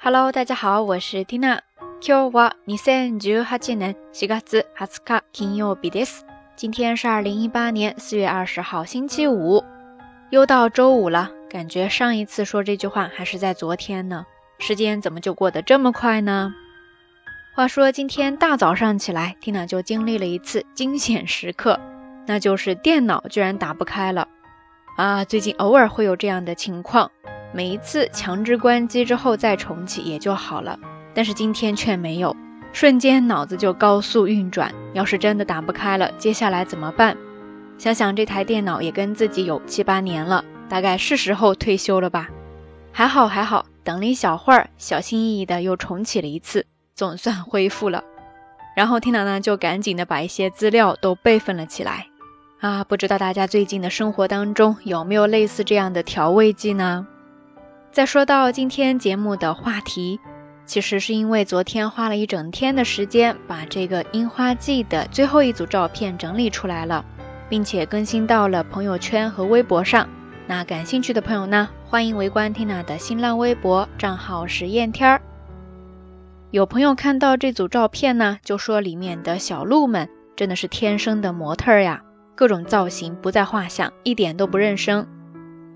Hello，大家好，我是 Tina。今日は二千十八年四月二十日金曜日です。今天是二零一八年四月二十号，星期五，又到周五了。感觉上一次说这句话还是在昨天呢，时间怎么就过得这么快呢？话说今天大早上起来，Tina 就经历了一次惊险时刻，那就是电脑居然打不开了。啊，最近偶尔会有这样的情况。 每一次强制关机之后再重启也就好了，但是今天却没有，瞬间脑子就高速运转。要是真的打不开了，接下来怎么办？想想这台电脑也跟自己有七八年了，大概是时候退休了吧？还好还好，等了一小会儿，小心翼翼的又重启了一次，总算恢复了。然后听到呢，就赶紧的把一些资料都备份了起来。啊，不知道大家最近的生活当中有没有类似这样的调味剂呢？再说到今天节目的话题，其实是因为昨天花了一整天的时间，把这个樱花季的最后一组照片整理出来了，并且更新到了朋友圈和微博上。那感兴趣的朋友呢，欢迎围观 Tina 的新浪微博账号实验天儿。有朋友看到这组照片呢，就说里面的小鹿们真的是天生的模特呀，各种造型不在话下，一点都不认生。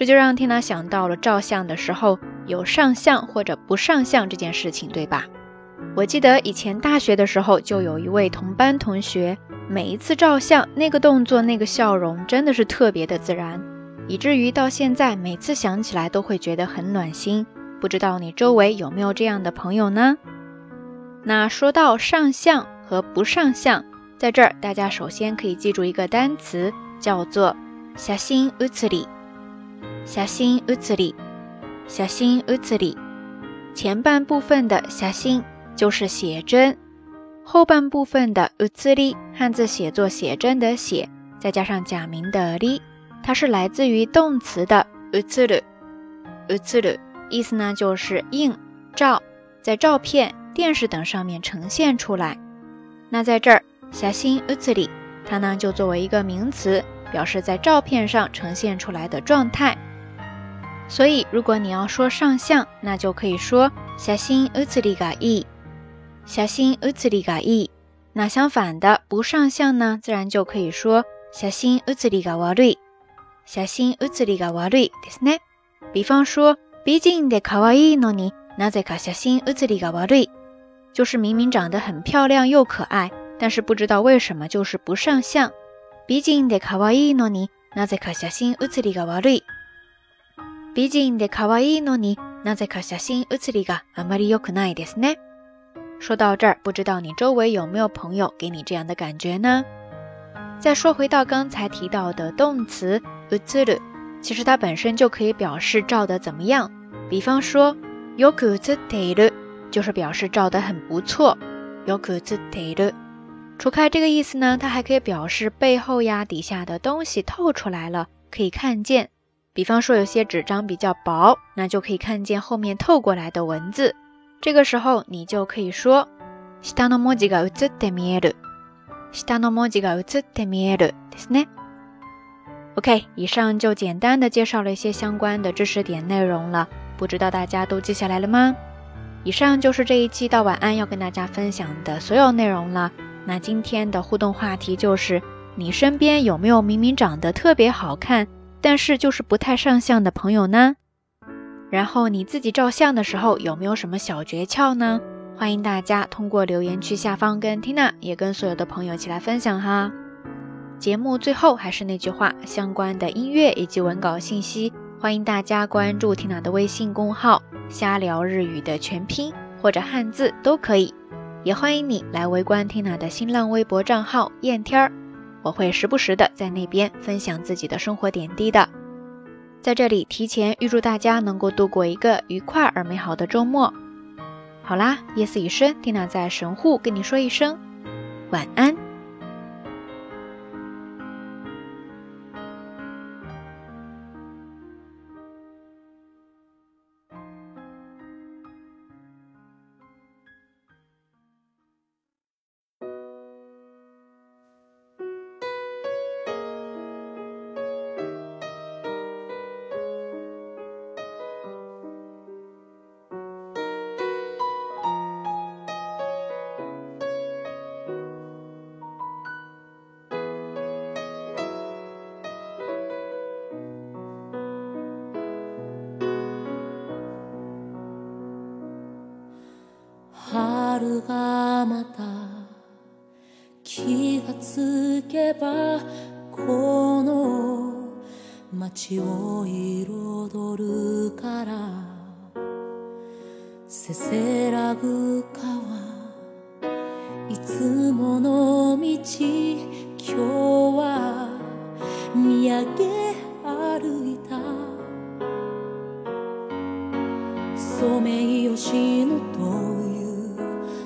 这就让缇娜想到了照相的时候有上相或者不上相这件事情，对吧？我记得以前大学的时候就有一位同班同学，每一次照相那个动作、那个笑容真的是特别的自然，以至于到现在每次想起来都会觉得很暖心。不知道你周围有没有这样的朋友呢？那说到上相和不上相，在这儿大家首先可以记住一个单词，叫做“写真写り”。写真写り，写真写り，前半部分的写真就是写真，后半部分的写り，汉字写作写真的写，再加上假名的り，它是来自于动词的写る，写る，意思呢就是映照，在照片、电视等上面呈现出来。那在这儿，写真写り，它呢就作为一个名词，表示在照片上呈现出来的状态。 所以，如果你要说上相，那就可以说写真写りがいい。写真写りがいい。那相反的不上相呢，自然就可以说写真写りが悪い。写真写りが悪いですね。比方说，美人で可愛いのになぜか写真写りが悪い。就是明明长得很漂亮又可爱，但是不知道为什么就是不上相。美人で可愛いのになぜか写真写りが悪い。 美人で可愛いのになぜか写真写りがあまり良くないですね。说到这儿，不知道你周围有没有朋友给你这样的感觉呢？再说回到刚才提到的动词写る，其实它本身就可以表示照的怎么样。比方说よく写っている，就是表示照得很不错。よく写っている。除开这个意思呢，它还可以表示背后呀、底下的东西透出来了，可以看见。 比方说，有些纸张比较薄，那就可以看见后面透过来的文字。这个时候，你就可以说下の文字が映って見える。下の文字が映って見えるですね。OK，以上就简单的介绍了一些相关的知识点内容了，不知道大家都记下来了吗？以上就是这一期到晚安要跟大家分享的所有内容了。那今天的互动话题就是：你身边有没有明明长得特别好看？ 但是就是不太上相的朋友呢，然后你自己照相的时候有没有什么小诀窍呢？欢迎大家通过留言区下方跟 Tina 也跟所有的朋友一起来分享哈。节目最后还是那句话，相关的音乐以及文稿信息，欢迎大家关注 Tina 的微信公号“瞎聊日语”的全拼或者汉字都可以，也欢迎你来围观 Tina 的新浪微博账号“燕天儿”。我会时不时的在那边分享自己的生活点滴的，在这里提前预祝大家能够度过一个愉快而美好的周末。好啦，夜色已深，蒂娜在神户跟你说一声晚安。けばこの街を彩るからせせらぐ川。いつもの道。今日は見上げ歩いた。ソメイヨシノとい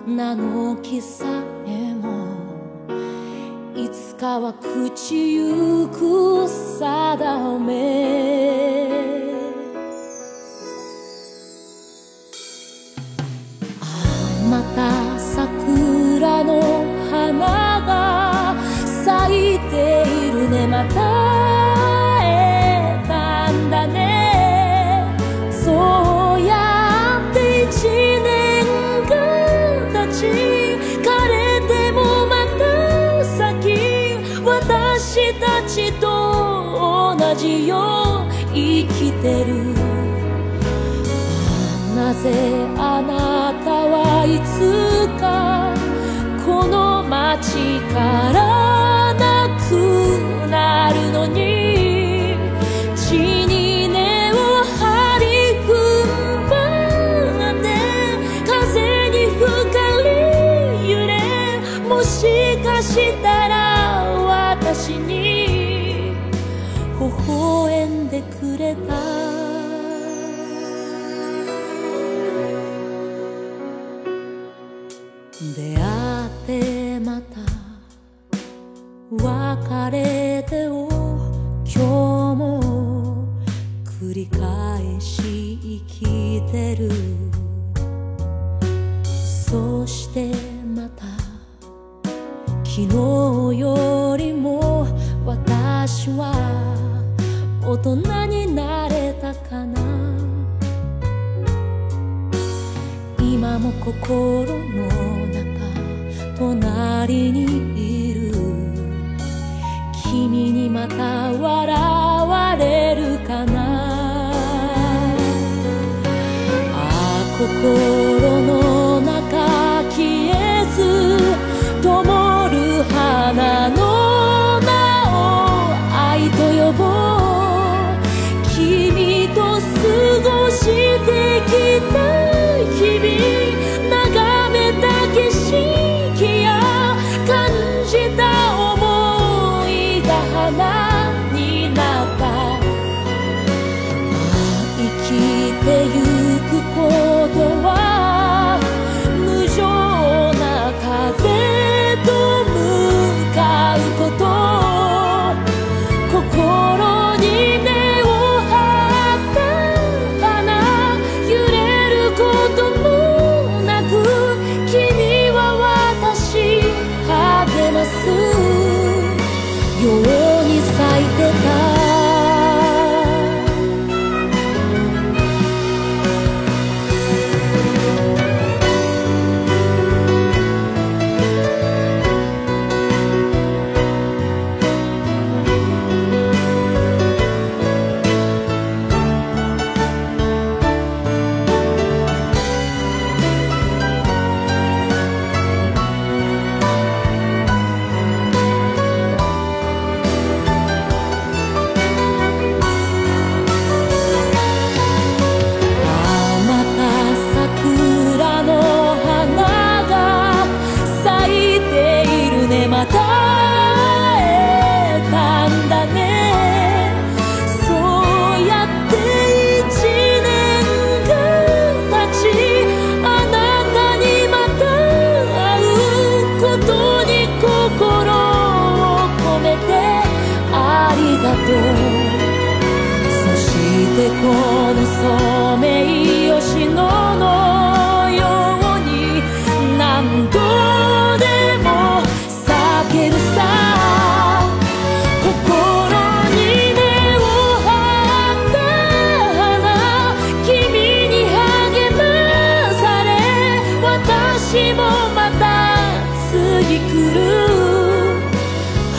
う名の木さえつかは朽ちゆく定め。あまた桜の花が咲いているね。また私たちと同じよう生きてる。なぜあなたはいつかこの街からなくなるのに。地に根を張り踏ん張って風に吹かれ揺れ。もしかした出会ってまた別れてを今日も繰り返し生きてる。そしてまた昨日よりも私は大人になれたかな。今も心の中隣にいる。君にまた笑われるかな。ああ心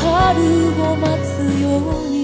春を待つように。